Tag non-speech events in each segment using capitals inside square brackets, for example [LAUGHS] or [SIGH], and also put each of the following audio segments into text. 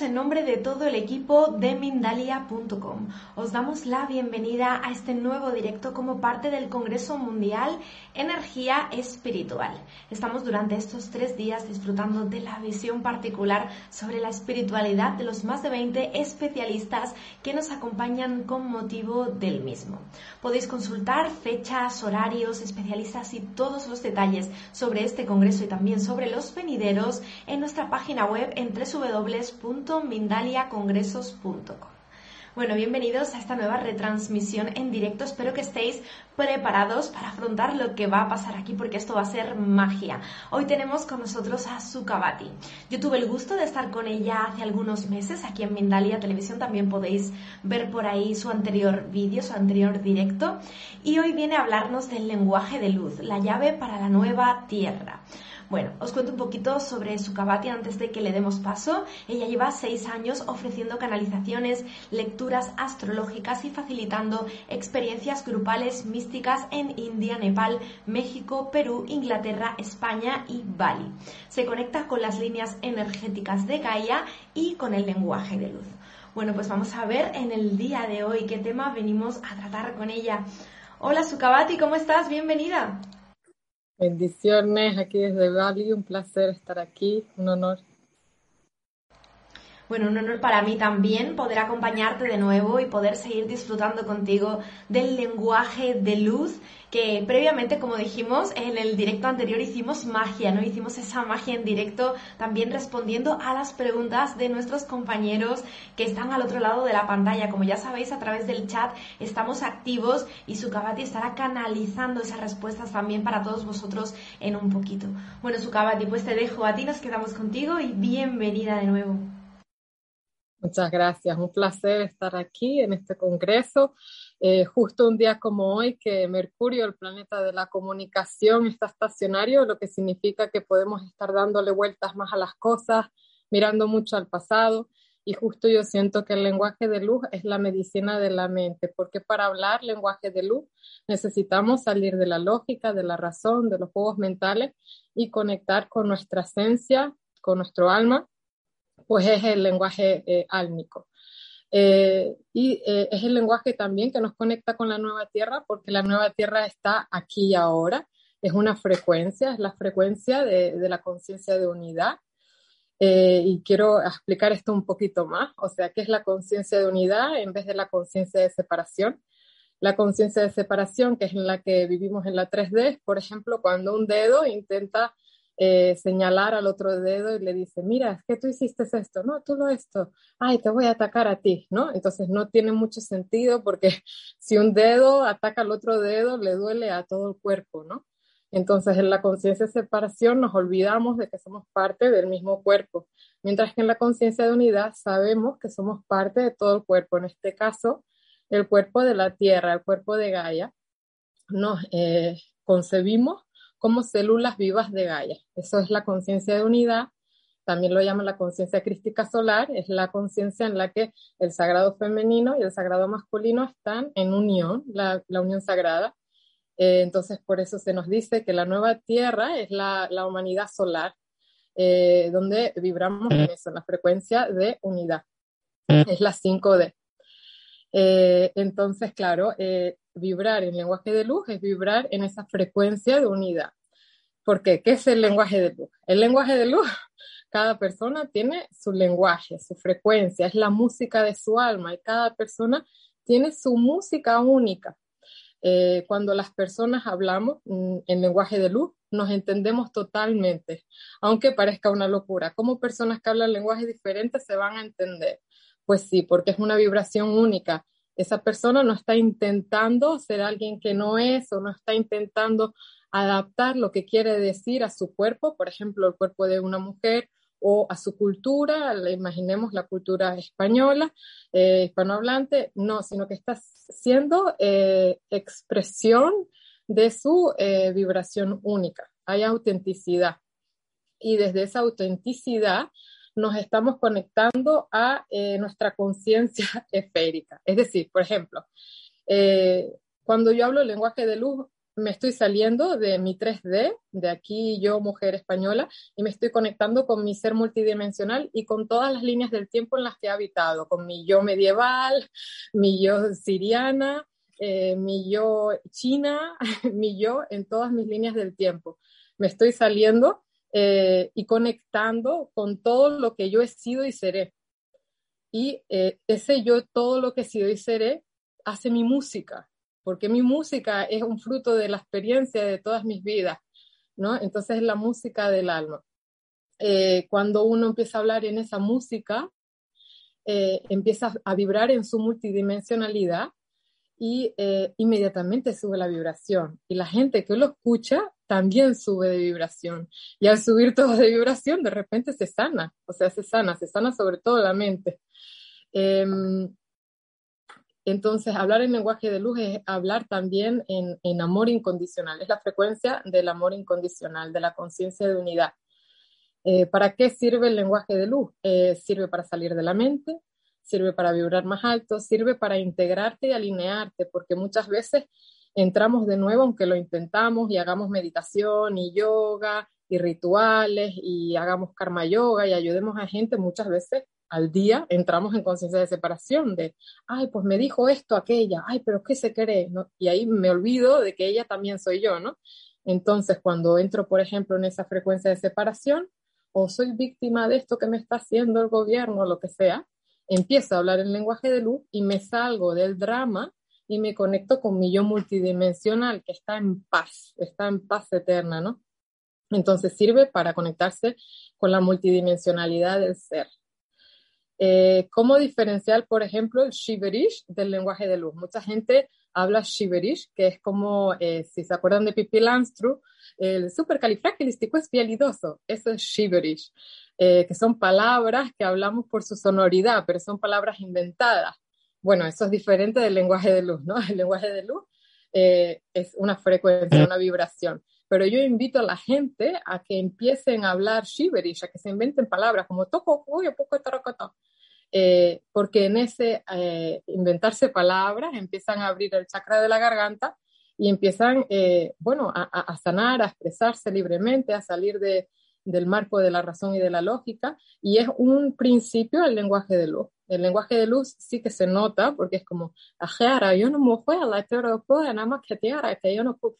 En nombre de todo el equipo de Mindalia.com. Os damos la bienvenida a este nuevo directo como parte del Congreso Mundial Energía Espiritual. Estamos durante estos tres días disfrutando de la visión particular sobre la espiritualidad de los más de 20 especialistas que nos acompañan con motivo del mismo. Podéis consultar fechas, horarios, especialistas y todos los detalles sobre este congreso y también sobre los venideros en nuestra página web en www www.mindaliacongresos.com. Bueno, bienvenidos a esta nueva retransmisión en directo. Espero que estéis preparados para afrontar lo que va a pasar aquí porque esto va a ser magia. Hoy tenemos con nosotros a Sukabati. Yo tuve el gusto de estar con ella hace algunos meses aquí en Mindalia Televisión. También podéis ver por ahí su anterior vídeo, su anterior directo. Y hoy viene a hablarnos del lenguaje de luz, la llave para la nueva tierra. Bueno, os cuento un poquito sobre su Kabati antes de que le demos paso. Ella lleva seis años ofreciendo canalizaciones, lecturas astrológicas y facilitando experiencias grupales místicas en India, Nepal, México, Perú, Inglaterra, España y Bali. Se conecta con las líneas energéticas de Gaia y con el lenguaje de luz. Bueno, pues vamos a ver en el día de hoy qué tema venimos a tratar con ella. Hola Sukabati, ¿cómo estás? Bienvenida. Bendiciones aquí desde Bali, un placer estar aquí, un honor. Bueno, un honor para mí también poder acompañarte de nuevo y poder seguir disfrutando contigo del lenguaje de luz que previamente, como dijimos, en el directo anterior hicimos magia, ¿no? Hicimos esa magia en directo también respondiendo a las preguntas de nuestros compañeros que están al otro lado de la pantalla. Como ya sabéis, a través del chat estamos activos y Sukabati estará canalizando esas respuestas también para todos vosotros en un poquito. Bueno, Sukabati, pues te dejo a ti, nos quedamos contigo y bienvenida de nuevo. Muchas gracias, un placer estar aquí en este congreso eh, justo un día como hoy que Mercurio, el planeta de la comunicación, está estacionario, lo que significa que podemos estar dándole vueltas más a las cosas, mirando mucho al pasado. Y justo yo siento que el lenguaje de luz es la medicina de la mente, porque para hablar lenguaje de luz necesitamos salir de la lógica, de la razón, de los juegos mentales y conectar con nuestra esencia, con nuestro alma, pues es el lenguaje eh, álmico. Eh, y eh, es el lenguaje también que nos conecta con la nueva tierra, porque la nueva tierra está aquí y ahora. Es una frecuencia, es la frecuencia de, la conciencia de unidad. Eh, y quiero explicar esto un poquito más. O sea, ¿qué es la conciencia de unidad en vez de la conciencia de separación? La conciencia de separación, que es en la que vivimos en la 3D, por ejemplo, cuando un dedo intenta eh, señalar al otro dedo y le dice, mira, es que tú hiciste esto, no, tú lo esto, ay, te voy a atacar a ti, ¿no? Entonces no tiene mucho sentido porque [LAUGHS] si un dedo ataca al otro dedo, le duele a todo el cuerpo, ¿no? Entonces en la conciencia de separación nos olvidamos de que somos parte del mismo cuerpo, mientras que en la conciencia de unidad sabemos que somos parte de todo el cuerpo, en este caso el cuerpo de la Tierra, el cuerpo de Gaia. Nos eh, concebimos como células vivas de Gaia. Eso es la conciencia de unidad. También lo llaman la conciencia crística solar. Es la conciencia en la que el sagrado femenino y el sagrado masculino están en unión, la, unión sagrada. Eh, entonces, por eso se nos dice que la nueva Tierra es la, humanidad solar, eh, donde vibramos en eso, en la frecuencia de unidad. Es la 5D. Eh, entonces, claro, vibrar en lenguaje de luz es vibrar en esa frecuencia de unidad. ¿Por qué? ¿Qué es el lenguaje de luz? El lenguaje de luz, [LAUGHS] cada persona tiene su lenguaje, su frecuencia, es la música de su alma y cada persona tiene su música única. Eh, cuando las personas hablamos mm, en lenguaje de luz, nos entendemos totalmente, aunque parezca una locura. ¿Cómo personas que hablan lenguajes diferentes se van a entender? Pues sí, porque es una vibración única esa persona no está intentando ser alguien que no es o no está intentando adaptar lo que quiere decir a su cuerpo, por ejemplo, el cuerpo de una mujer o a su cultura, imaginemos la cultura española, eh, hispanohablante, no, sino que está siendo eh, expresión de su eh, vibración única. Hay autenticidad. Y desde esa autenticidad nos estamos conectando a nuestra conciencia [LAUGHS] esférica. Es decir, por ejemplo, cuando yo hablo lenguaje de luz, me estoy saliendo de mi 3D, de aquí yo, mujer española, y me estoy conectando con mi ser multidimensional y con todas las líneas del tiempo en las que he habitado, con mi yo medieval, [LAUGHS] mi yo siriana, eh, mi yo china, [LAUGHS] mi yo en todas mis líneas del tiempo. Me estoy saliendo eh, y conectando con todo lo que yo he sido y seré. Y eh, ese yo, todo lo que he sido y seré, hace mi música, porque mi música es un fruto de la experiencia de todas mis vidas, ¿no? Entonces es la música del alma. Eh, cuando uno empieza a hablar en esa música, eh, empieza a vibrar en su multidimensionalidad y eh, inmediatamente sube la vibración. Y la gente que lo escucha también sube de vibración. Y al subir todo de vibración, de repente se sana, o sea, se sana, se sana sobre todo la mente. Em, entonces, hablar en lenguaje de luz es hablar también en, amor incondicional, es la frecuencia del amor incondicional, de la conciencia de unidad. Eh, ¿Para qué sirve el lenguaje de luz? Eh, sirve para salir de la mente, sirve para vibrar más alto, sirve para integrarte y alinearte, porque muchas veces entramos de nuevo, aunque lo intentamos y hagamos meditación y yoga y rituales y hagamos karma yoga y ayudemos a gente, muchas veces al día entramos en conciencia de separación, de, ay, pues me dijo esto, aquella, ay, pero ¿qué se cree? ¿no? Y ahí me olvido de que ella también soy yo, ¿no? Entonces, cuando entro, por ejemplo, en esa frecuencia de separación, o soy víctima de esto que me está haciendo el gobierno, lo que sea, empiezo a hablar en lenguaje de luz y me salgo del drama y me conecto con mi yo multidimensional que está en paz, está en paz eterna, ¿no? Entonces sirve para conectarse con la multidimensionalidad del ser. Eh, ¿Cómo diferenciar, por ejemplo, el shiverish del lenguaje de luz? Mucha gente habla shiverish, que es como, eh, si se acuerdan de Pippi Landstru, el supercalifragilístico espialidoso, eso es shiverish, eh, que son palabras que hablamos por su sonoridad, pero son palabras inventadas. Bueno, eso es diferente del lenguaje de luz, ¿no? [LAUGHS] El lenguaje de luz es una frecuencia, una vibración pero yo invito a la gente a que empiecen a hablar shiverish, a que se inventen palabras como toco, uy, poco eh, porque en ese eh, inventarse palabras empiezan a abrir el chakra de la garganta y empiezan, eh, bueno, a, sanar, a expresarse libremente, a salir de, del marco de la razón y de la lógica, y es un principio el lenguaje de luz. El lenguaje de luz sí que se nota porque es como, yo no me nada más que que yo no puedo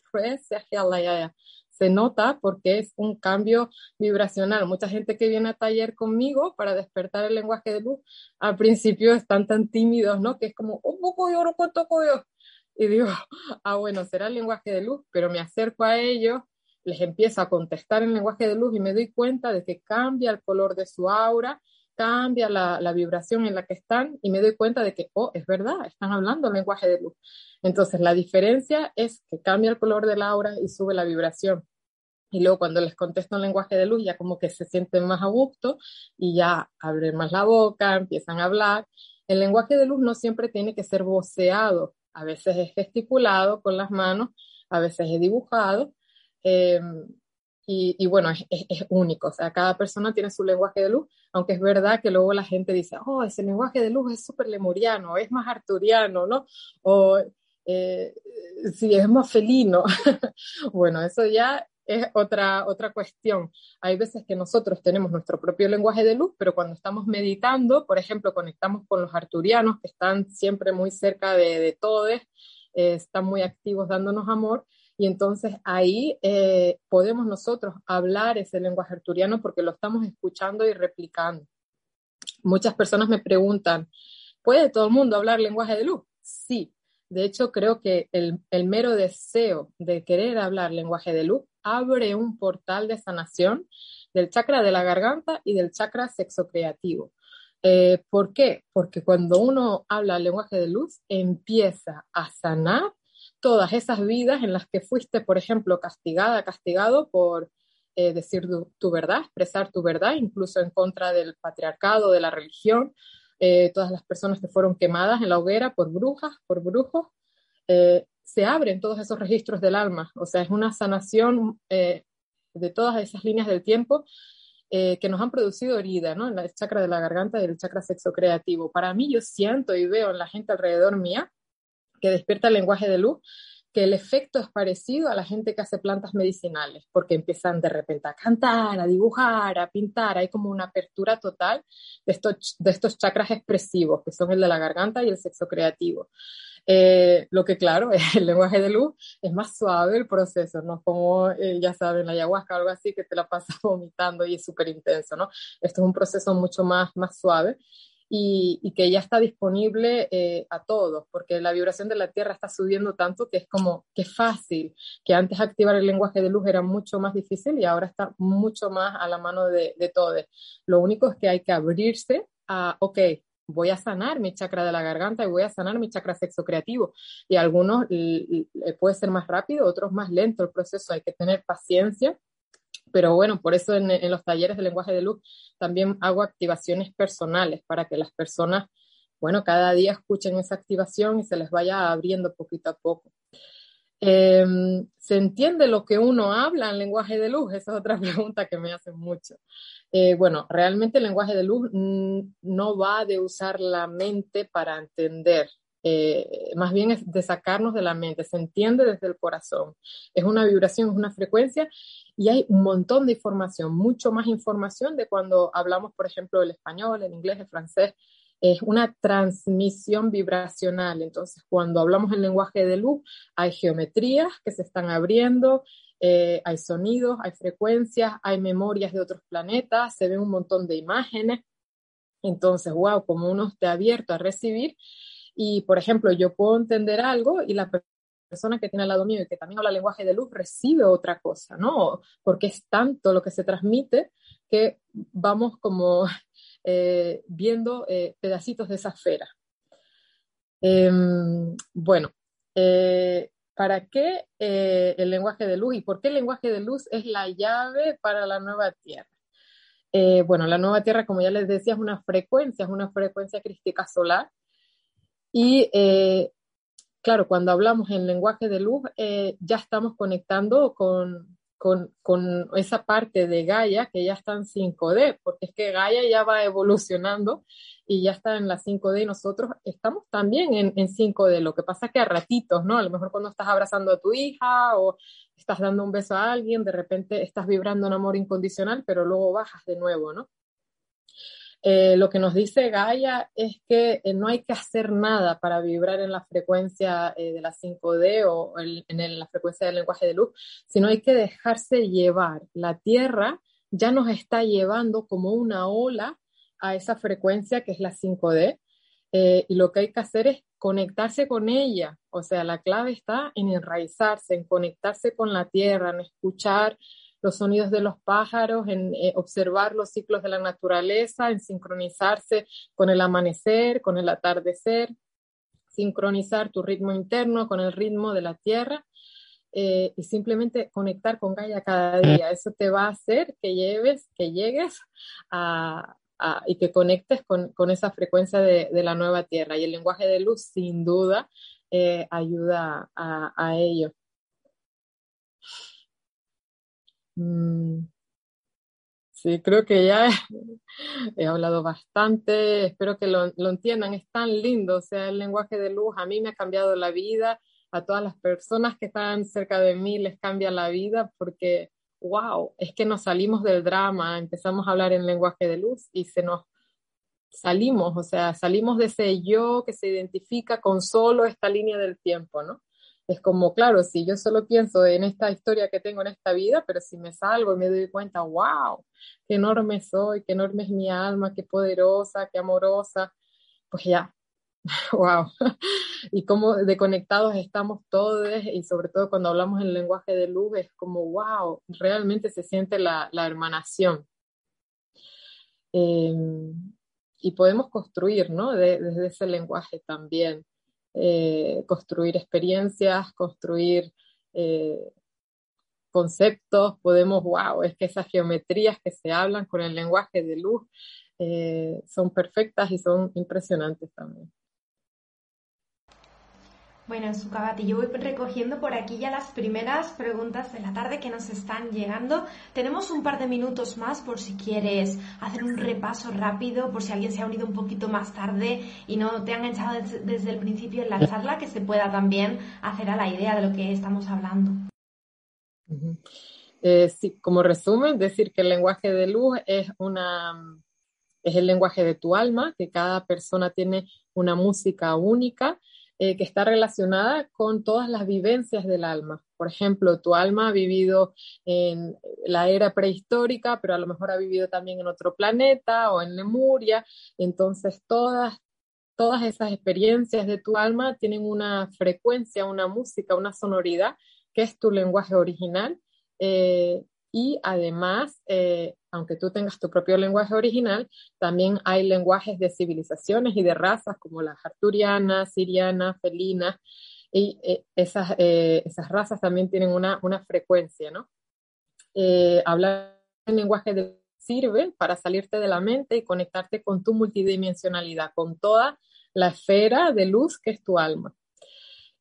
se nota porque es un cambio vibracional. Mucha gente que viene a taller conmigo para despertar el lenguaje de luz, al principio están tan tímidos, ¿no? Que es como, un poco yo, yo. Y digo, [LAUGHS] ah, bueno, será el lenguaje de luz, pero me acerco a ellos, les empiezo a contestar en lenguaje de luz y me doy cuenta de que cambia el color de su aura, cambia la, vibración en la que están y me doy cuenta de que, oh, es verdad, están hablando en lenguaje de luz. Entonces, la diferencia es que cambia el color del aura y sube la vibración. Y luego cuando les contesto en lenguaje de luz, ya como que se sienten más a gusto y ya abren más la boca, empiezan a hablar. El lenguaje de luz no siempre tiene que ser voceado, a veces es gesticulado con las manos, a veces es dibujado. Em, y, bueno, es, es, único, o sea, cada persona tiene su lenguaje de luz, aunque es verdad que luego la gente dice, oh, ese lenguaje de luz es súper lemuriano, es más arturiano, ¿no? O eh, si es más felino. [LAUGHS] bueno, eso ya es otra, otra cuestión. Hay veces que nosotros tenemos nuestro propio lenguaje de luz, pero cuando estamos meditando, por ejemplo, conectamos con los arturianos, que están siempre muy cerca de, de todos, eh, están muy activos dándonos amor, y entonces ahí eh, podemos nosotros hablar ese lenguaje arturiano porque lo estamos escuchando y replicando. Muchas personas me preguntan, ¿puede todo el mundo hablar lenguaje de luz? Sí. De hecho, creo que el, el mero deseo de querer hablar lenguaje de luz abre un portal de sanación del chakra de la garganta y del chakra sexo creativo. Eh, ¿Por qué? Porque cuando uno habla lenguaje de luz, empieza a sanar todas esas vidas en las que fuiste, por ejemplo, castigada, castigado por eh, decir tu, verdad, expresar tu verdad, incluso en contra del patriarcado, de la religión, eh, todas las personas que fueron quemadas en la hoguera por brujas, por brujos, se abren todos esos registros del alma. O sea, es una sanación eh, de todas esas líneas del tiempo eh, que nos han producido herida, ¿no? En el chakra de la garganta y el chakra sexo creativo. Para mí, yo siento y veo en la gente alrededor mía que despierta el lenguaje de luz, que el efecto es parecido a la gente que hace plantas medicinales, porque empiezan de repente a cantar, a dibujar, a pintar, hay como una apertura total de estos, de estos chakras expresivos, que son el de la garganta y el sexo creativo. Eh, lo que claro, [LAUGHS] el lenguaje de luz es más suave el proceso, no como, eh, ya saben, la ayahuasca o algo así que te la pasas [LAUGHS] vomitando y es súper intenso, ¿no? Esto es un proceso mucho más, más suave y, que ya está disponible eh, a todos, porque la vibración de la Tierra está subiendo tanto que es como que fácil, que antes activar el lenguaje de luz era mucho más difícil y ahora está mucho más a la mano de, de todos. Lo único es que hay que abrirse a, ok, voy a sanar mi chakra de la garganta y voy a sanar mi chakra sexo creativo. Y algunos puede ser más rápido, otros más lento el proceso, hay que tener paciencia pero bueno, por eso en, los talleres de lenguaje de luz también hago activaciones personales para que las personas, bueno, cada día escuchen esa activación y se les vaya abriendo poquito a poco. Em, ¿Se entiende lo que uno habla en lenguaje de luz? Esa es otra [LAUGHS] pregunta que me hacen mucho. Eh, bueno, realmente el lenguaje de luz no va de usar la mente para entender, eh, más bien es de sacarnos de la mente, se entiende desde el corazón. Es una vibración, es una frecuencia y hay un montón de información, mucho más información de cuando hablamos, por ejemplo, el español, el inglés, el francés. Es una transmisión vibracional. Entonces, cuando hablamos el lenguaje de luz, hay geometrías que se están abriendo, eh, hay sonidos, hay frecuencias, hay memorias de otros planetas, se ven un montón de imágenes. Entonces, wow, como uno esté abierto a recibir. Y, por ejemplo, yo puedo entender algo y la persona que tiene al lado mío y que también habla lenguaje de luz recibe otra cosa, ¿no? Porque es tanto lo que se transmite que vamos como [LAUGHS] eh, viendo eh, pedacitos de esa esfera. Em, bueno, eh, ¿para qué el lenguaje de luz y por qué el lenguaje de luz es la llave para la nueva Tierra? bueno, la nueva Tierra, como ya les decía, es una frecuencia, es una frecuencia crística solar y claro, cuando hablamos en lenguaje de luz, eh, ya estamos conectando con, con, con, esa parte de Gaia que ya está en 5D, porque es que Gaia ya va evolucionando y ya está en la 5D y nosotros estamos también en, en 5D. Lo que pasa es que a ratitos, ¿no? A lo mejor cuando estás abrazando a tu hija o estás dando un beso a alguien, de repente estás vibrando un amor incondicional, pero luego bajas de nuevo, ¿no? Eh, lo que nos dice Gaia es que eh, no hay que hacer nada para vibrar en la frecuencia eh, de la 5D o en, la frecuencia del lenguaje de luz, sino hay que dejarse llevar. La Tierra ya nos está llevando como una ola a esa frecuencia que es la 5D. y lo que hay que hacer es conectarse con ella. O sea, la clave está en enraizarse, en conectarse con la tierra, en escuchar los sonidos de los pájaros, en eh, observar los ciclos de la naturaleza, en sincronizarse con el amanecer, con el atardecer, sincronizar tu ritmo interno con el ritmo de la tierra eh, y simplemente conectar con Gaia cada día. Eso te va a hacer que lleves, que llegues a, y que conectes con, esa frecuencia de, la nueva tierra. Y el lenguaje de luz, sin duda, eh, ayuda a ello. Mm, sí, creo que ya [LAUGHS] he, hablado bastante, espero que lo, entiendan, es tan lindo, o sea, el lenguaje de luz a mí me ha cambiado la vida, a todas las personas que están cerca de mí les cambia la vida porque, wow, es que nos salimos del drama, empezamos a hablar en lenguaje de luz y se nos salimos, o sea, salimos de ese yo que se identifica con solo esta línea del tiempo, ¿no? Es como, claro, si yo solo pienso en esta historia que tengo en esta vida, pero si me salgo y me doy cuenta, wow, qué enorme soy, qué enorme es mi alma, qué poderosa, qué amorosa, pues ya, [LAUGHS] wow. y cómo desconectados estamos todos y sobre todo cuando hablamos en lenguaje de luz es como, wow, realmente se siente la, la hermanación. Em, y podemos construir, ¿no? desde ese lenguaje también. Eh, construir experiencias, construir eh, conceptos, podemos, wow, es que esas geometrías que se hablan con el lenguaje de luz eh, son perfectas y son impresionantes también. Bueno, Sukabati, yo voy recogiendo por aquí ya las primeras preguntas de la tarde que nos están llegando. Tenemos un par de minutos más por si quieres hacer un repaso rápido, por si alguien se ha unido un poquito más tarde y no te han echado desde el principio en la charla, que se pueda también hacer a la idea de lo que estamos hablando. Eh, sí, como resumen, decir que el lenguaje de luz es una es el lenguaje de tu alma, que cada persona tiene una música única eh, que está relacionada con todas las vivencias del alma. Por ejemplo, tu alma ha vivido en la era prehistórica, pero a lo mejor ha vivido también en otro planeta o en Lemuria. Entonces, todas, todas esas experiencias de tu alma tienen una frecuencia, una música, una sonoridad, que es tu lenguaje original. Eh, y además, eh, aunque tú tengas tu propio lenguaje original, también hay lenguajes de civilizaciones y de razas como las arturianas, sirianas, felinas, y eh, esas, eh, esas razas también tienen una, una frecuencia, ¿no? hablar en lenguaje de sirve para salirte de la mente y conectarte con tu multidimensionalidad, con toda la esfera de luz que es tu alma.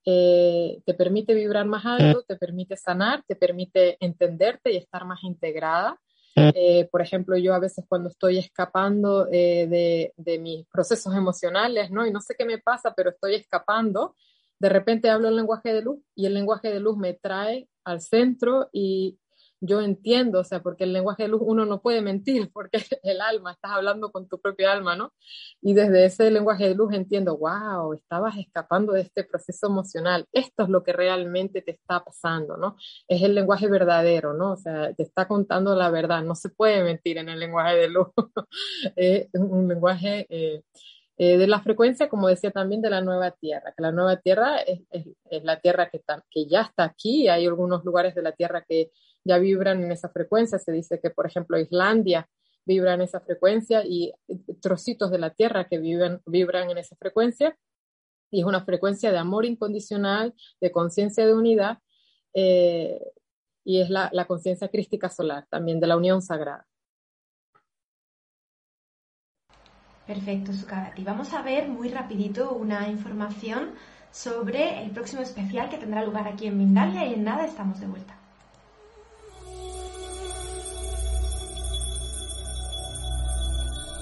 Eh, te permite vibrar más alto, te permite sanar, te permite entenderte y estar más integrada. Eh, por ejemplo, yo a veces cuando estoy escapando eh, de, de, mis procesos emocionales, ¿no? Y no sé qué me pasa, pero estoy escapando, de repente hablo el lenguaje de luz y el lenguaje de luz me trae al centro y yo entiendo, o sea, porque el lenguaje de luz uno no puede mentir, [LAUGHS] porque el alma, estás hablando con tu propio alma, ¿no? Y desde ese lenguaje de luz entiendo, wow, estabas escapando de este proceso emocional, esto es lo que realmente te está pasando, ¿no? Es el lenguaje verdadero, ¿no? O sea, te está contando la verdad, no se puede mentir en el lenguaje de luz, [LAUGHS] es un lenguaje... Eh, eh, de la frecuencia, como decía también, de la nueva Tierra, que la nueva Tierra es, es, la Tierra que, que, ya está aquí, hay algunos lugares de la Tierra que ya vibran en esa frecuencia. Se dice que, por ejemplo, Islandia vibra en esa frecuencia y trocitos de la Tierra que vibran en esa frecuencia. Y es una frecuencia de amor incondicional, de conciencia de unidad, eh, y es la, conciencia crística solar, también de la unión sagrada. Perfecto, Sukadati. Vamos a ver muy rapidito una información sobre el próximo especial que tendrá lugar aquí en Mindalia y en nada estamos de vuelta.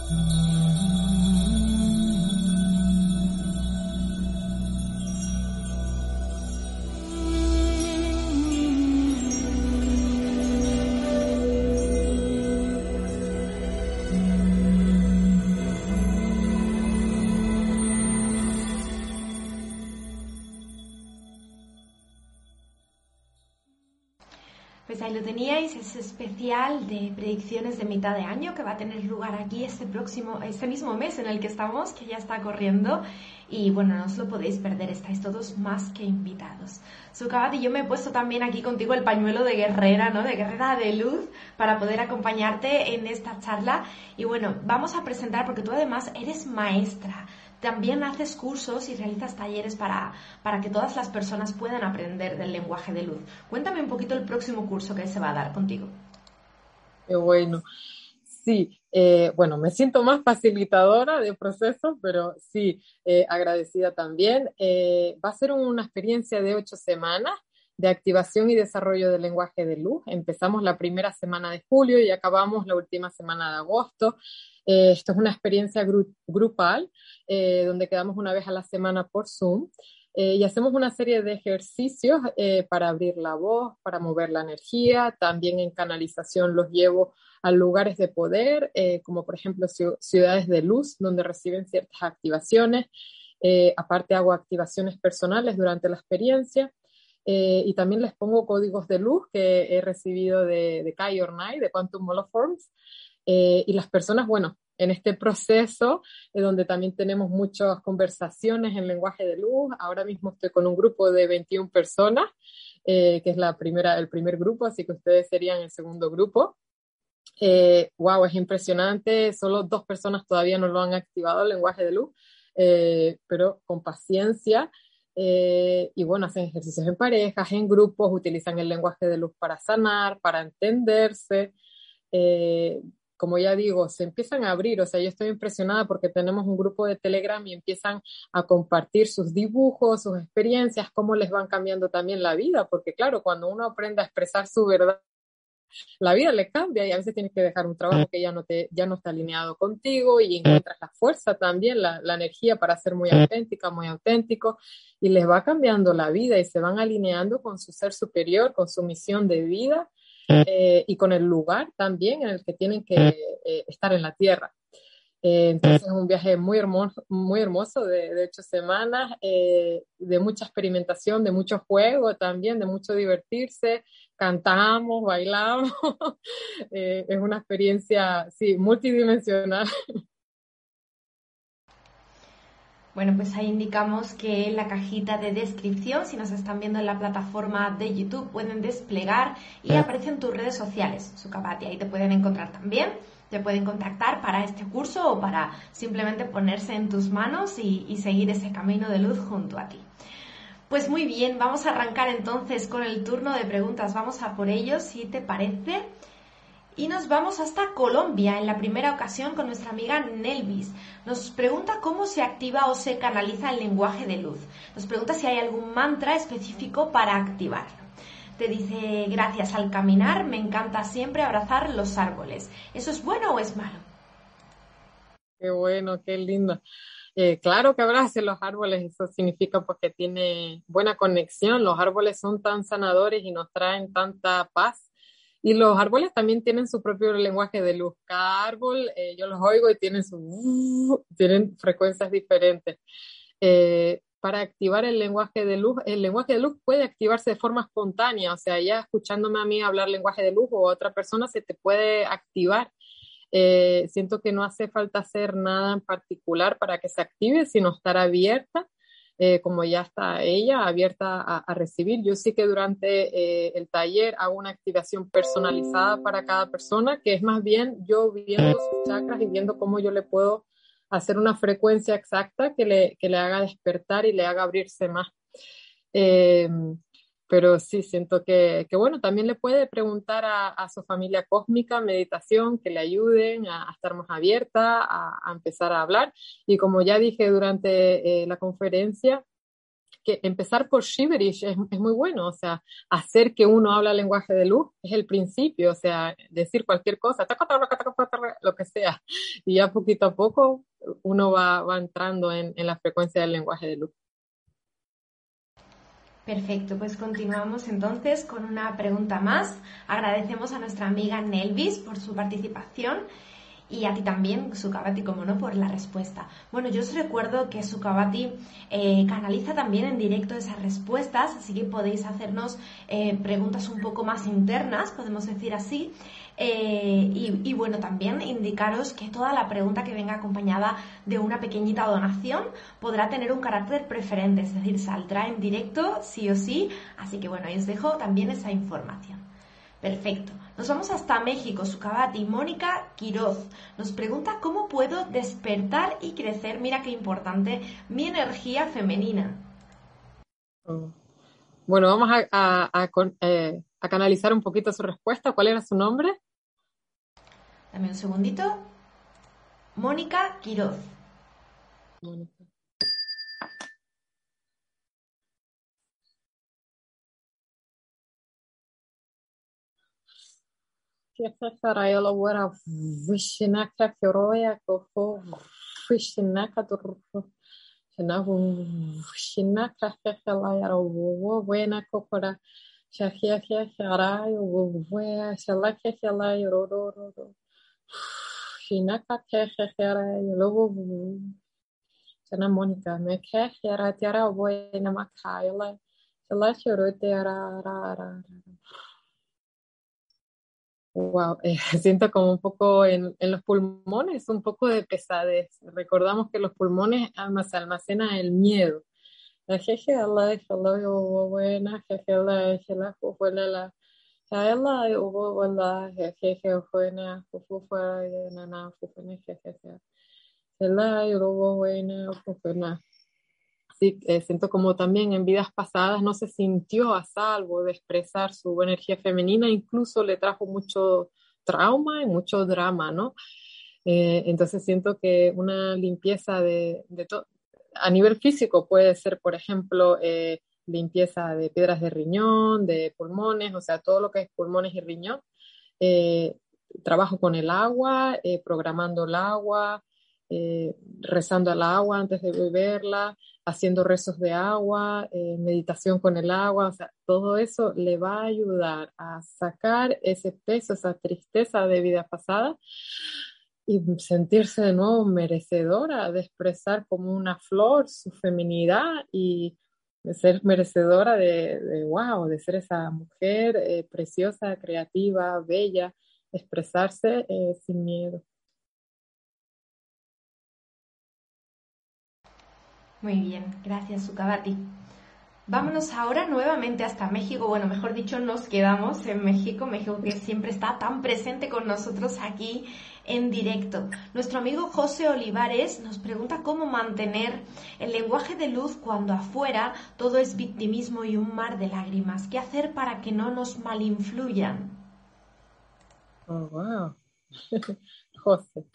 Mm-hmm. Especial de predicciones de mitad de año que va a tener lugar aquí este próximo, este mismo mes en el que estamos, que ya está corriendo. Y bueno, no os lo podéis perder, estáis todos más que invitados. y yo me he puesto también aquí contigo el pañuelo de guerrera, ¿no? De guerrera de luz para poder acompañarte en esta charla. Y bueno, vamos a presentar, porque tú además eres maestra también haces cursos y realizas talleres para, para que todas las personas puedan aprender del lenguaje de luz. Cuéntame un poquito el próximo curso que se va a dar contigo. Qué bueno. Sí, eh, bueno, me siento más facilitadora de procesos, pero sí, eh, agradecida también. Eh, va a ser una experiencia de ocho semanas de activación y desarrollo del lenguaje de luz. Empezamos la primera semana de julio y acabamos la última semana de agosto. Eh, esto es una experiencia grupal eh, donde quedamos una vez a la semana por Zoom eh, y hacemos una serie de ejercicios para abrir la voz, para mover la energía. También en canalización los llevo a lugares de poder, como por ejemplo ciudades de luz, donde reciben ciertas activaciones. aparte hago activaciones personales durante la experiencia. y también les pongo códigos de luz que he recibido de, de Kai Ornai, de Quantum Holoforms, eh, y las personas, bueno, en este proceso, eh, donde también tenemos muchas conversaciones en lenguaje de luz, ahora mismo estoy con un grupo de 21 personas, eh, que es la primera, el primer grupo, así que ustedes serían el segundo grupo. wow, es impresionante, solo dos personas todavía no lo han activado el lenguaje de luz, pero con paciencia. y bueno, hacen ejercicios en parejas, en grupos, utilizan el lenguaje de luz para sanar, para entenderse como ya digo, se empiezan a abrir, o sea, yo estoy impresionada porque tenemos un grupo de Telegram y empiezan a compartir sus dibujos, sus experiencias, cómo les van cambiando también la vida, porque claro, cuando uno aprende a expresar su verdad, la vida le cambia y a veces tienes que dejar un trabajo que ya no, te, ya no está alineado contigo y encuentras la fuerza también, la, la energía para ser muy auténtica, muy auténtico y les va cambiando la vida y se van alineando con su ser superior, con su misión de vida eh, y con el lugar también en el que tienen que eh, estar en la tierra. Eh, entonces es un viaje muy hermoso, muy hermoso de, de ocho semanas, de mucha experimentación, de mucho juego también, de mucho divertirse, cantamos, bailamos, [LAUGHS] es una experiencia, sí, multidimensional. [LAUGHS] Bueno, pues ahí indicamos que en la cajita de descripción, si nos están viendo en la plataforma de YouTube, pueden desplegar y aparecen tus redes sociales, Sukabati. Ahí te pueden encontrar también, te pueden contactar para este curso o para simplemente ponerse en tus manos y, y seguir ese camino de luz junto a ti. Pues muy bien, vamos a arrancar entonces con el turno de preguntas. Vamos a por ello, si te parece. Y nos vamos hasta Colombia en la primera ocasión con nuestra amiga Nelvis. Nos pregunta cómo se activa o se canaliza el lenguaje de luz. Nos pregunta si hay algún mantra específico para activarlo. Te dice, gracias al caminar, me encanta siempre abrazar los árboles. ¿Eso es bueno o es malo? Qué bueno, qué lindo. Eh, claro que abrace los árboles, eso significa porque tiene buena conexión. Los árboles son tan sanadores y nos traen tanta paz y los árboles también tienen su propio lenguaje de luz. Cada árbol, eh, yo los oigo y tienen, su, tienen frecuencias diferentes. Eh, para activar el lenguaje de luz, el lenguaje de luz puede activarse de forma espontánea, o sea, ya escuchándome a mí hablar lenguaje de luz o a otra persona se te puede activar. Eh, siento que no hace falta hacer nada en particular para que se active, sino estar abierta eh, como ya está ella abierta a, recibir. Yo sí que durante eh, el taller hago una activación personalizada para cada persona, que es más bien yo viendo sus chakras y viendo cómo yo le puedo hacer una frecuencia exacta que le, que le haga despertar y le haga abrirse más. Eh, pero sí siento que, que, bueno, también le puede preguntar a, su familia cósmica, meditación, que le ayuden a, estar más abierta, a, empezar a hablar. Y como ya dije durante eh, la conferencia, que empezar por Shiverish es, es, muy bueno, o sea, hacer que uno habla lenguaje de luz es el principio, o sea, decir cualquier cosa, lo que sea, y ya poquito a poco uno va, va entrando en, en la frecuencia del lenguaje de luz. Perfecto, pues continuamos entonces con una pregunta más. Agradecemos a nuestra amiga Nelvis por su participación y a ti también, Sukabati, como no, por la respuesta. Bueno, yo os recuerdo que Sukabati eh, canaliza también en directo esas respuestas, así que podéis hacernos eh, preguntas un poco más internas, podemos decir así. Eh, y, bueno, también indicaros que toda la pregunta que venga acompañada de una pequeñita donación podrá tener un carácter preferente, es decir, saldrá en directo sí o sí. Así que bueno, ahí os dejo también esa información. Perfecto. Nos vamos hasta México. Sucabati Mónica Quiroz nos pregunta cómo puedo despertar y crecer, mira qué importante, mi energía femenina. Bueno, vamos a, eh, a canalizar un poquito su respuesta. ¿Cuál era su nombre? Dame un segundito. Mónica Quiroz. Mónica. Rayola wara vishinaka firoya kofo vishinaka turfo shinahu vishinaka kekela yara wo buena kokora shahia sharayo wo shalaka shalayo ro ro ro ro Shinaka kejera lobo Sana Monica me kejera tiara buena Wow, eh, siento como un poco en, en, los pulmones, un poco de pesadez. Recordamos que los pulmones se almacena el miedo. Jeje, Allah, buena, jeje, Allah, la Kaila uvo wala jeje fuena fufu fuera nana fufuna jeje Sela uvo buena fufuna Sí, eh, siento como también en vidas pasadas no se sintió a salvo de expresar su energía femenina, incluso le trajo mucho trauma y mucho drama, ¿no? Eh, entonces siento que una limpieza de, de todo, a nivel físico puede ser, por ejemplo, eh, limpieza de piedras de riñón, de pulmones, o sea, todo lo que es pulmones y riñón. Eh, trabajo con el agua, eh, programando el agua, rezando al agua antes de beberla, haciendo rezos de agua, meditación con el agua, o sea, todo eso le va a ayudar a sacar ese peso, esa tristeza de vida pasada y sentirse de nuevo merecedora de expresar como una flor su feminidad y de ser merecedora de, wow, de ser esa mujer eh, preciosa, creativa, bella, expresarse eh, sin miedo. Muy bien, gracias Sukabati. Vámonos ahora nuevamente hasta México. Bueno, mejor dicho, nos quedamos en México. México que siempre está tan presente con nosotros aquí en directo. Nuestro amigo José Olivares nos pregunta cómo mantener el lenguaje de luz cuando afuera todo es victimismo y un mar de lágrimas. ¿Qué hacer para que no nos malinfluyan? Oh, wow. José.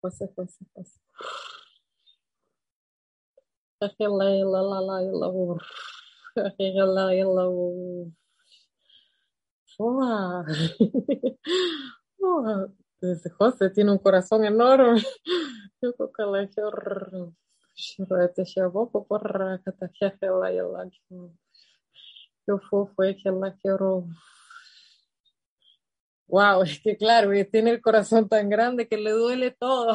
José, José, José. José tiene un corazón enorme. Yo creo que la Yo fue que la quiero. Wow, es que claro, tiene el corazón tan grande que le duele todo.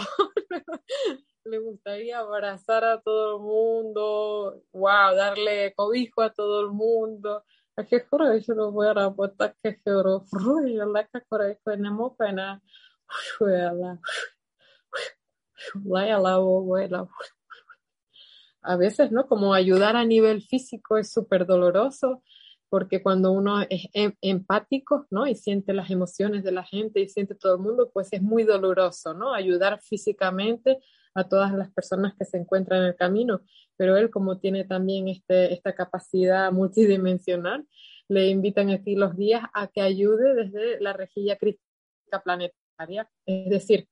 le gustaría abrazar a todo el mundo, wow, darle cobijo a todo el mundo. Que yo no voy a botar que yo la que tenemos pena. A veces, ¿no? Como ayudar a nivel físico es súper doloroso, porque cuando uno es em, empático, ¿no? Y siente las emociones de la gente y siente todo el mundo, pues es muy doloroso, ¿no? Ayudar físicamente a todas las personas que se encuentran en el camino, pero él como tiene también este, esta capacidad multidimensional, le invitan aquí los días a que ayude desde la rejilla crítica planetaria, es decir,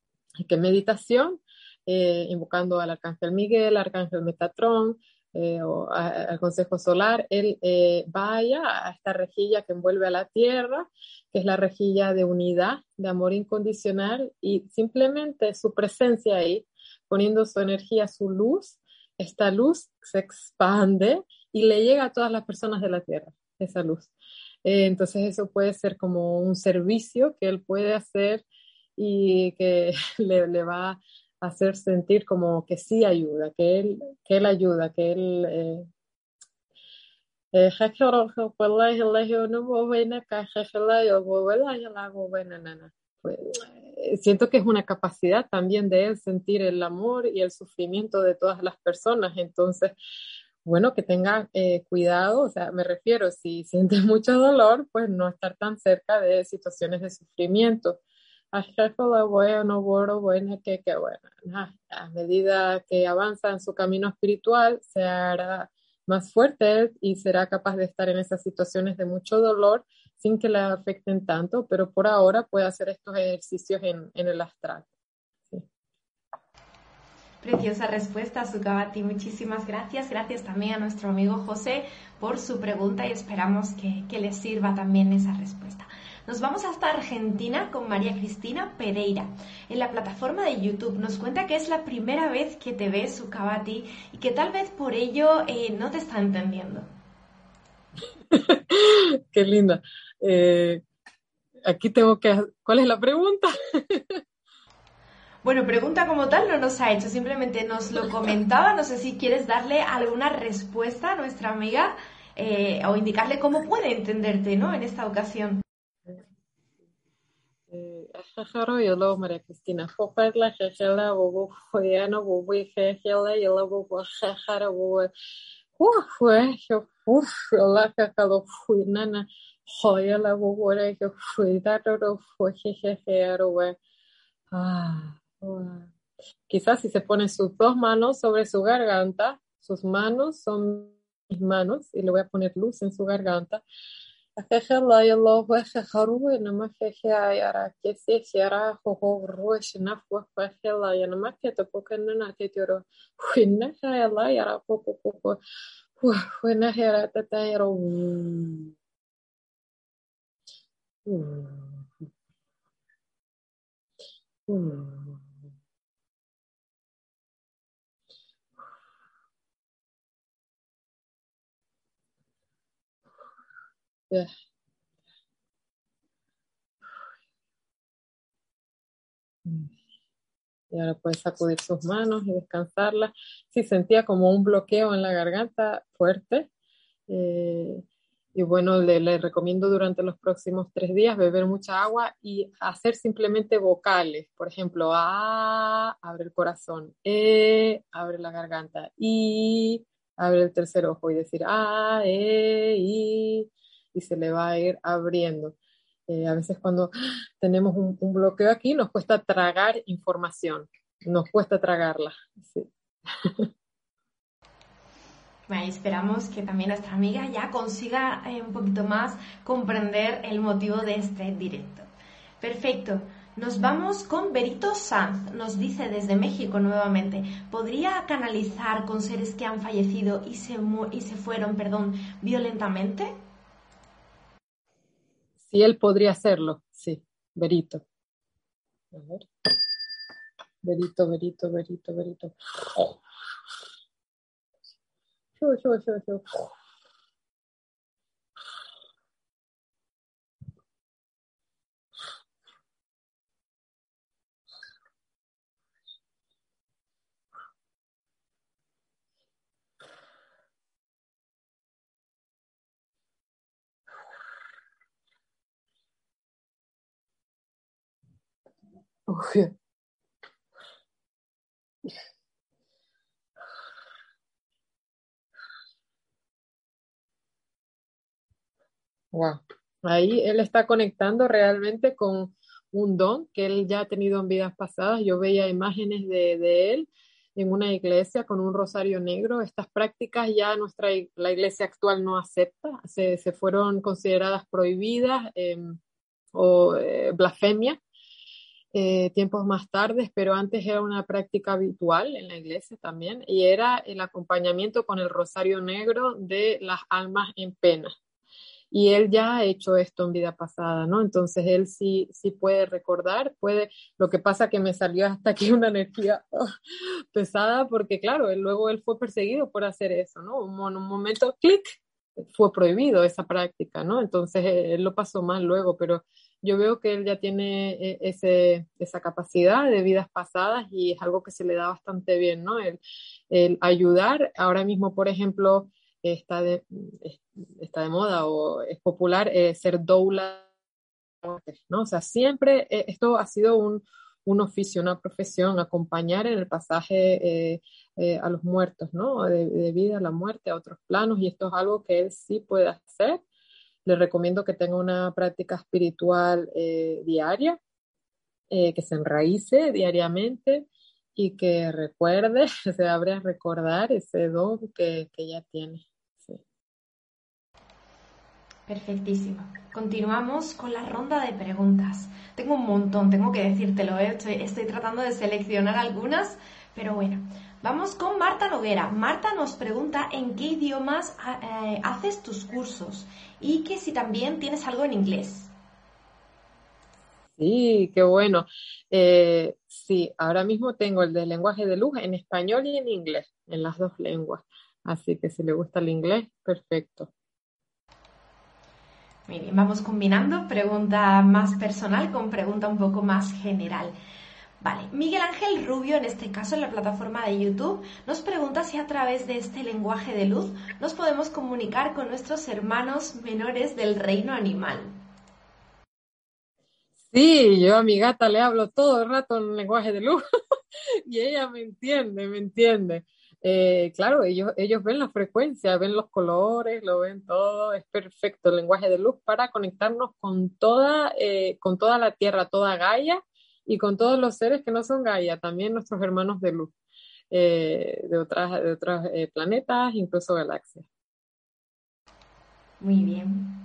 que meditación, eh, invocando al Arcángel Miguel, Arcángel Metatrón, eh, al Consejo Solar, él eh, vaya a esta rejilla que envuelve a la Tierra, que es la rejilla de unidad, de amor incondicional, y simplemente su presencia ahí poniendo su energía, su luz, esta luz se expande y le llega a todas las personas de la Tierra, esa luz. Eh, entonces eso puede ser como un servicio que él puede hacer y que [LAUGHS] le, va a hacer sentir como que sí ayuda, que él, que él ayuda, que él... Eh, siento que es una capacidad también de él sentir el amor y el sufrimiento de todas las personas. Entonces, bueno, que tenga eh, cuidado, o sea, me refiero, si siente [LAUGHS] mucho dolor, pues no estar tan cerca de situaciones de sufrimiento. A medida que avanza en su camino espiritual, se hará más fuerte y será capaz de estar en esas situaciones de mucho dolor sin que la afecten tanto, pero por ahora puede hacer estos ejercicios en, el astral. Preciosa respuesta, Sukabati. Muchísimas gracias. Gracias también a nuestro amigo José por su pregunta y esperamos que, que le sirva también esa respuesta. Nos vamos hasta Argentina con María Cristina Pereira. En la plataforma de YouTube nos cuenta que es la primera vez que te ve Sukabati y que tal vez por ello eh, no te está entendiendo. [LAUGHS] Qué linda. Eh, aquí tengo que... ¿Cuál es la pregunta? [LAUGHS] Bueno, pregunta como tal no nos ha hecho, simplemente nos lo comentaba. No sé si quieres darle alguna respuesta a nuestra amiga eh, o indicarle cómo puede entenderte ¿no? en esta ocasión. Yellow María Cristina la Jejela Bobo Joyano Bobo Jejela Yellow Bobo Jejara Bobo Uf, uf, la cacado fui nana Joyala Bobo que fui daro fue Jejero Ah, quizás si se pone sus dos manos sobre su garganta, sus manos son mis manos y le voy a poner luz en su garganta فخ الله الله وخ خرو نما فخ يا را كيف فخ يا را خو خو روش نف وخ فخ الله يا نما كيتو كو كن نا كيتو وين نخ يا الله را كو كو كو كو وين نخ يا Y ahora puede sacudir sus manos y descansarlas. Si sentía como un bloqueo en la garganta fuerte. Eh, y bueno, le, le, recomiendo durante los próximos tres días beber mucha agua y hacer simplemente vocales. Por ejemplo, A, abre el corazón. E, abre la garganta. I, abre el tercer ojo y decir A, E, I y se le va a ir abriendo. Eh, a veces cuando tenemos un, un, bloqueo aquí nos cuesta tragar información, nos cuesta tragarla. Sí. [LAUGHS] Bueno, esperamos que también nuestra amiga ya consiga eh, un poquito más comprender el motivo de este directo. Perfecto. Nos vamos con Berito Sanz. Nos dice desde México nuevamente, ¿podría canalizar con seres que han fallecido y se, y se fueron, perdón, violentamente? Sí, él podría hacerlo, sí, Berito. A ver. Berito, Berito, Berito, Berito. Yo, yo, yo, yo. Wow. Ahí él está conectando realmente con un don que él ya ha tenido en vidas pasadas. Yo veía imágenes de, de él en una iglesia con un rosario negro. Estas prácticas ya nuestra la iglesia actual no acepta, se, se fueron consideradas prohibidas eh, o eh, blasfemia eh, tiempos más tarde, pero antes era una práctica habitual en la iglesia también, y era el acompañamiento con el rosario negro de las almas en pena. Y él ya ha hecho esto en vida pasada, ¿no? Entonces él sí, sí puede recordar, puede, lo que pasa que me salió hasta aquí una energía [LAUGHS] pesada, porque claro, él, luego él fue perseguido por hacer eso, ¿no? Un, un momento, clic, fue prohibido esa práctica, ¿no? Entonces él lo pasó mal luego, pero yo veo que él ya tiene eh, ese, esa capacidad de vidas pasadas y es algo que se le da bastante bien, ¿no? El, ayudar, ahora mismo, por ejemplo, está de, está de moda o es popular eh, ser doula, ¿no? O sea, siempre eh, esto ha sido un, un, oficio, una profesión, acompañar en el pasaje eh, eh, a los muertos, ¿no? De, de, vida a la muerte, a otros planos, y esto es algo que él sí puede hacer le recomiendo que tenga una práctica espiritual eh, diaria, eh, que se enraíce diariamente y que recuerde, [LAUGHS] se abre a recordar ese don que, que ya tiene. Perfectísimo. Continuamos con la ronda de preguntas. Tengo un montón, tengo que decírtelo, ¿eh? estoy, estoy tratando de seleccionar algunas, pero bueno. Vamos con Marta Noguera. Marta nos pregunta en qué idiomas eh, haces tus cursos y que si también tienes algo en inglés. Sí, qué bueno. Eh, sí, ahora mismo tengo el de lenguaje de luz en español y en inglés, en las dos lenguas. Así que si le gusta el inglés, perfecto. Muy bien, vamos combinando pregunta más personal con pregunta un poco más general. Vale, Miguel Ángel Rubio, en este caso en la plataforma de YouTube, nos pregunta si a través de este lenguaje de luz nos podemos comunicar con nuestros hermanos menores del reino animal. Sí, yo a mi gata le hablo todo el rato en lenguaje de luz [LAUGHS] y ella me entiende, me entiende. Eh, claro, ellos, ellos ven la frecuencia, ven los colores, lo ven todo, es perfecto el lenguaje de luz para conectarnos con toda, eh, con toda la tierra, toda Gaia y con todos los seres que no son Gaia, también nuestros hermanos de luz, eh, de otras, de otros eh, planetas, incluso galaxias. Muy bien.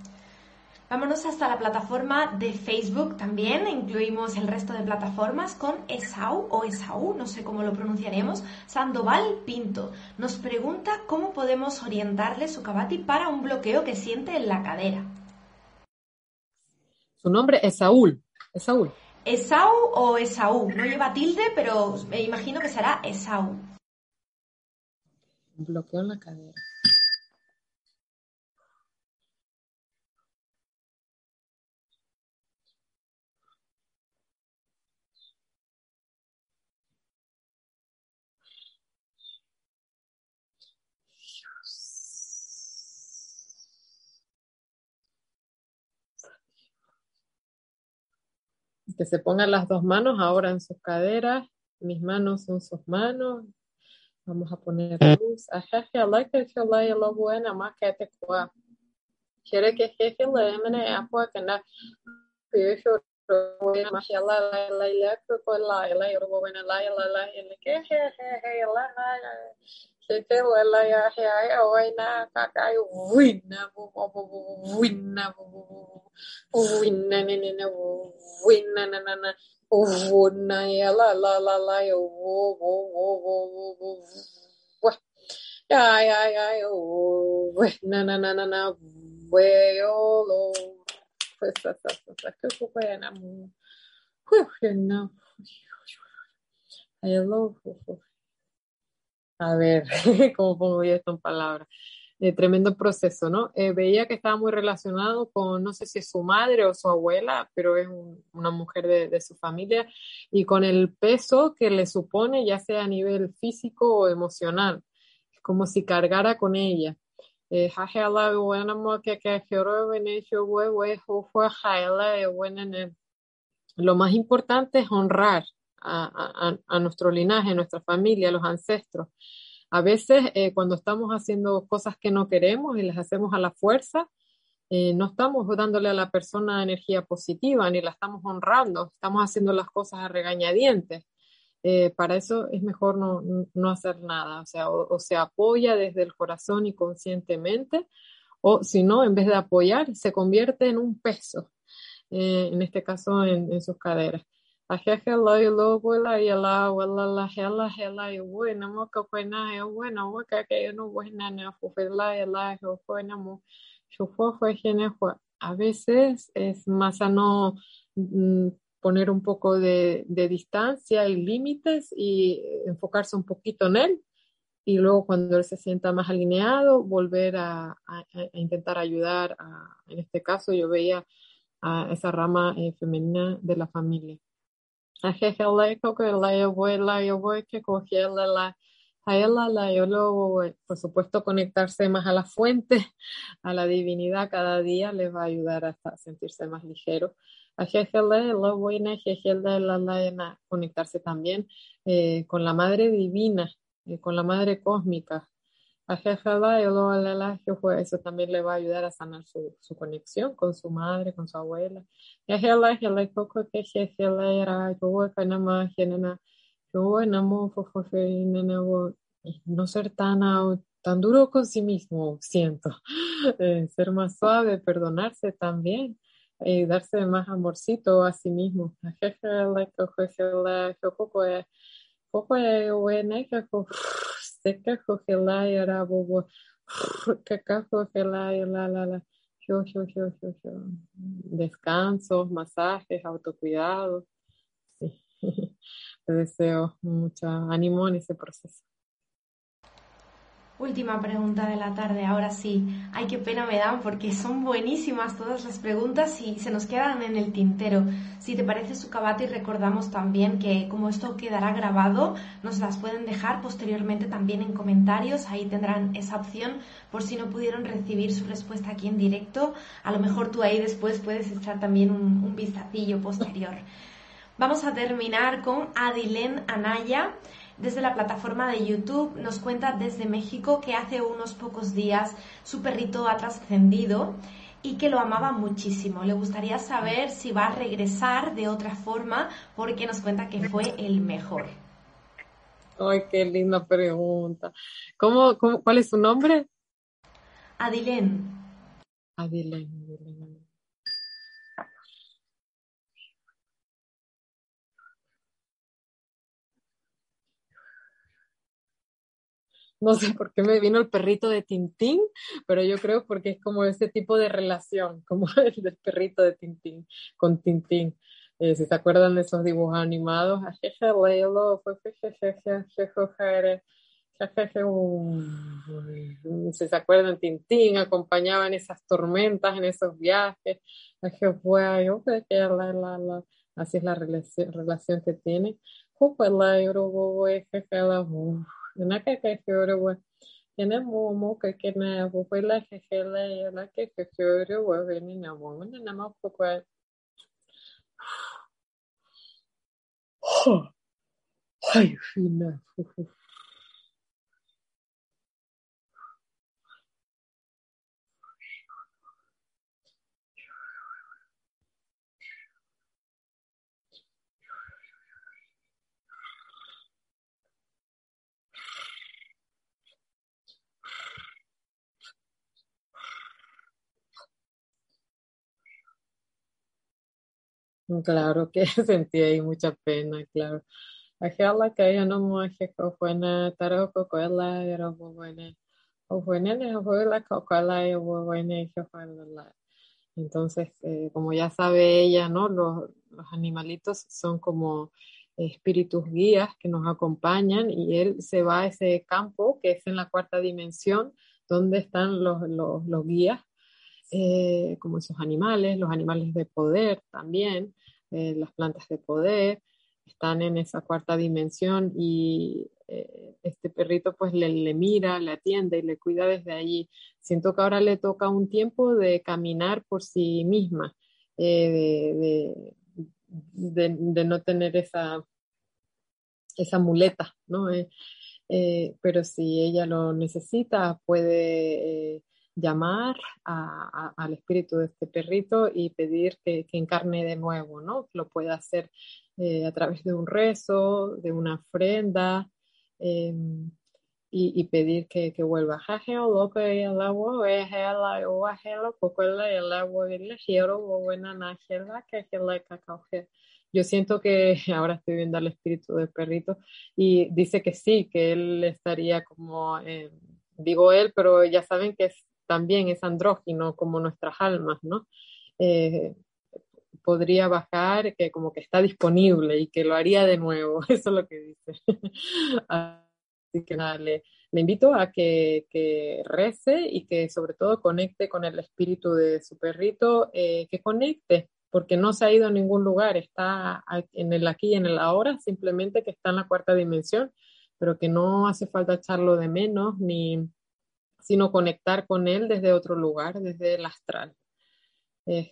Vámonos hasta la plataforma de Facebook también. Incluimos el resto de plataformas con Esau o Esau, no sé cómo lo pronunciaremos. Sandoval Pinto nos pregunta cómo podemos orientarle su cabati para un bloqueo que siente en la cadera. Su nombre es Saúl. Es Saúl. ¿Esau o Esaú? No lleva tilde, pero me imagino que será Esau. Bloqueo la cadera. Que se pongan las dos manos ahora en sus caderas, mis manos son sus manos. Vamos a poner luz. La la. Quiere que jeje le mene apua que la la la la la la la la la y que jeje la la que la la ya ya buena caca y buena buena buena buena win na na na na oh na ya la la la la yo wo wo wo wo wo wo wo ya ya ya yo na na na na na we yo lo pues sa sa sa sa que fue para na mu na hello a ver [LAUGHS] cómo pongo yo esto en palabras eh, tremendo proceso, ¿no? Eh, veía que estaba muy relacionado con, no sé si es su madre o su abuela, pero es una mujer de, su familia, y con el peso que le supone, ya sea a nivel físico o emocional, es como si cargara con ella. Eh, lo más importante es honrar a, nuestro linaje, a nuestra familia, a los ancestros. A veces eh, cuando estamos haciendo cosas que no queremos y las hacemos a la fuerza, eh, no estamos dándole a la persona energía positiva ni la estamos honrando, estamos haciendo las cosas a regañadientes. Eh, para eso es mejor no, no hacer nada, o sea, o, se apoya desde el corazón y conscientemente, o si no, en vez de apoyar, se convierte en un peso, en este caso en sus caderas. A veces es más sano mm, poner un poco de, distancia y límites y enfocarse un poquito en él y luego cuando él se sienta más alineado volver a intentar ayudar a, en este caso yo veía a esa rama eh, femenina de la familia por supuesto, conectarse más a la fuente, a la divinidad cada día les va a ayudar a sentirse más ligero. Conectarse también eh, con la madre divina, eh, con la madre cósmica, eso también le va a ayudar a sanar su, conexión con su madre, con su abuela. No ser tan, tan duro con sí mismo, siento. [LAUGHS] Eh, ser más suave, perdonarse también. Y darse más amorcito a sí mismo seca, cogelaya, rabobo, caca, [SIGHS] cogelaya, la, la, la, yo, yo, yo, yo, yo. Descansos, masajes, autocuidado. Sí. [LAUGHS] Te deseo mucho ánimo en ese proceso. Última pregunta de la tarde, ahora sí. Ay, qué pena me dan porque son buenísimas todas las preguntas y se nos quedan en el tintero. Si te parece su y recordamos también que como esto quedará grabado, nos las pueden dejar posteriormente también en comentarios. Ahí tendrán esa opción por si no pudieron recibir su respuesta aquí en directo. A lo mejor tú ahí después puedes echar también un, un vistacillo posterior. Vamos a terminar con Adilén Anaya desde la plataforma de YouTube. Nos cuenta desde México que hace unos pocos días su perrito ha trascendido y que lo amaba muchísimo. Le gustaría saber si va a regresar de otra forma porque nos cuenta que fue el mejor. Ay, qué linda pregunta. ¿Cómo, cuál es su nombre? Adilén. Adilén, Adilén. No sé por qué me vino el perrito de Tintín, pero yo creo porque es como ese tipo de relación, [LAUGHS] como el del perrito de Tintín con Tintín. Eh, si se acuerdan de esos dibujos animados, si se acuerdan, Tintín acompañaba en esas tormentas, en esos viajes. Así es la relación, que tiene. Ene mo mo ke ke na bo pe la ke ke la ya la ke ke ke ro wa ve ni na mo na na ma ko kwa Ay, fina. Claro que [LAUGHS] sentí ahí mucha pena, claro. Aquela que ella no me fue na taro cocoela era buena. O fue cocoela y buena. Entonces, eh, como ya sabe ella, ¿no? Los, los animalitos son como espíritus guías que nos acompañan y él se va a ese campo que es en la cuarta dimensión donde están los, los, los guías eh, como esos animales, los animales de poder también, eh, las plantas de poder, están en esa cuarta dimensión y eh, este perrito pues le, mira, le atiende y le cuida desde allí. Siento que ahora le toca un tiempo de caminar por sí misma, de, de, de, no tener esa, esa muleta, ¿no? pero si ella lo necesita, puede llamar al espíritu de este perrito y pedir que, encarne de nuevo, ¿no? Lo puede hacer eh, a través de un rezo, de una ofrenda em, y, pedir que, que vuelva. Yo siento que [LAUGHS] ahora estoy viendo al espíritu del perrito y dice que sí, que él estaría como, digo él, pero ya saben que es también es andrógino como nuestras almas, ¿no? Eh, podría bajar, que como que está disponible y que lo haría de nuevo, [LAUGHS] eso es lo que dice. Así que nada, le, invito a que, que, rece y que sobre todo conecte con el espíritu de su perrito, eh, que conecte, porque no se ha ido a ningún lugar, está en el aquí y en el ahora, simplemente que está en la cuarta dimensión, pero que no hace falta echarlo de menos ni, sino conectar con él desde otro lugar, desde el astral. Eh,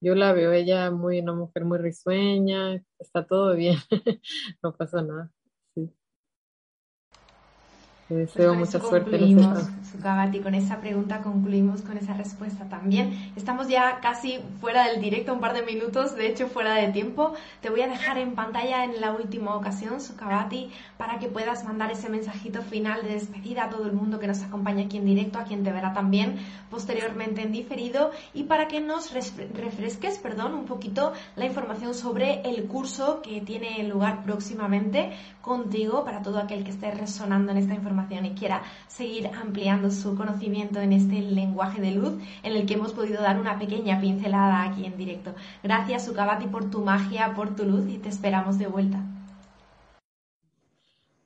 yo la veo ella muy una mujer muy risueña, está todo bien, [LAUGHS] no pasa nada. Te deseo mucha suerte. Sukabati, con esa pregunta concluimos con esa respuesta también. Estamos ya casi fuera del directo, un par de minutos, de hecho fuera de tiempo. Te voy a dejar en pantalla en la última ocasión, Sukabati, para que puedas mandar ese mensajito final de despedida a todo el mundo que nos acompaña aquí en directo, a quien te verá también posteriormente en diferido, y para que nos refresques, perdón, un poquito la información sobre el curso que tiene lugar próximamente contigo, para todo aquel que esté resonando en esta información y quiera seguir ampliando su conocimiento en este lenguaje de luz en el que hemos podido dar una pequeña pincelada aquí en directo. Gracias, Sukabati, por tu magia, por tu luz y te esperamos de vuelta.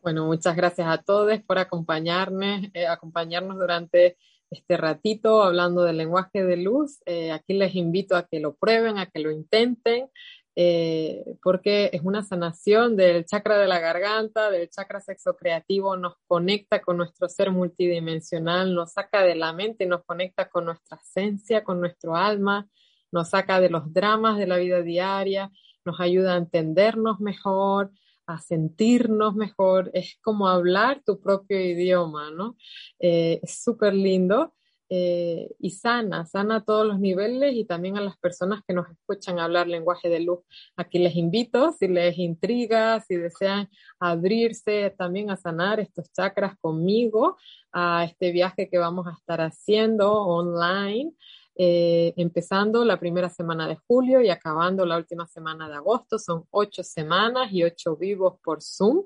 Bueno, muchas gracias a todos por acompañarnos, eh, acompañarnos durante este ratito hablando del lenguaje de luz. Eh, aquí les invito a que lo prueben, a que lo intenten. Eh, porque es una sanación del chakra de la garganta, del chakra sexo creativo, nos conecta con nuestro ser multidimensional, nos saca de la mente, nos conecta con nuestra esencia, con nuestro alma, nos saca de los dramas de la vida diaria, nos ayuda a entendernos mejor, a sentirnos mejor, es como hablar tu propio idioma, ¿no? Eh, es súper lindo eh, y sana, sana a todos los niveles y también a las personas que nos escuchan hablar lenguaje de luz. Aquí les invito, si les intriga, si desean abrirse también a sanar estos chakras conmigo, a este viaje que vamos a estar haciendo online. eh, empezando la primera semana de julio y acabando la última semana de agosto. Son ocho semanas y ocho vivos por Zoom.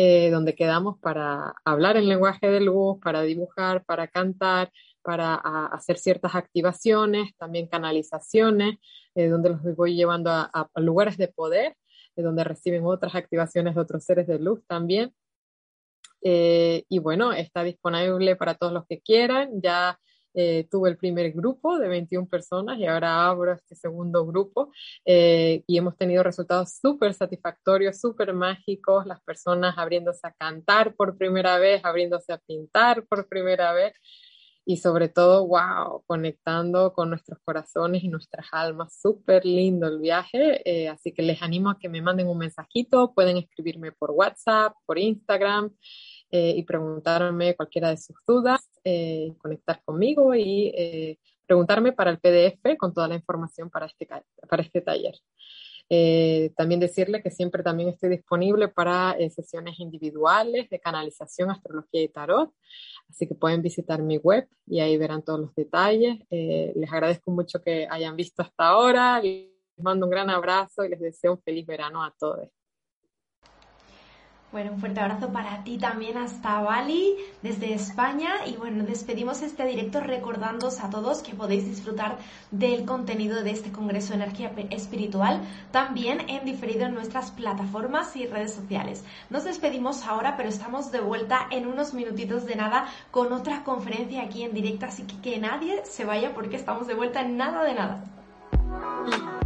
Eh, donde quedamos para hablar en lenguaje de luz, para dibujar, para cantar, para hacer ciertas activaciones, también canalizaciones, eh, donde los voy llevando a, lugares de poder, donde reciben otras activaciones de otros seres de luz también. y bueno, está disponible para todos los que quieran. Ya eh, tuve el primer grupo de 21 personas y ahora abro este segundo grupo eh, y hemos tenido resultados súper satisfactorios, súper mágicos, las personas abriéndose a cantar por primera vez, abriéndose a pintar por primera vez y sobre todo, wow, conectando con nuestros corazones y nuestras almas. Súper lindo el viaje, eh, así que les animo a que me manden un mensajito, pueden escribirme por WhatsApp, por Instagram. Eh, y preguntarme cualquiera de sus dudas, eh, conectar conmigo y preguntarme para el PDF con toda la información para este, para este taller. También decirle que siempre también estoy disponible para sesiones individuales de canalización, astrología y tarot. Así que pueden visitar mi web y ahí verán todos los detalles. les agradezco mucho que hayan visto hasta ahora. Les mando un gran abrazo y les deseo un feliz verano a todos. Bueno, un fuerte abrazo para ti también hasta Bali, desde España. Y bueno, despedimos este directo recordándoos a todos que podéis disfrutar del contenido de este Congreso de Energía Espiritual también en diferido en nuestras plataformas y redes sociales. Nos despedimos ahora, pero estamos de vuelta en unos minutitos de nada con otra conferencia aquí en directo. Así que que nadie se vaya porque estamos de vuelta en nada de nada.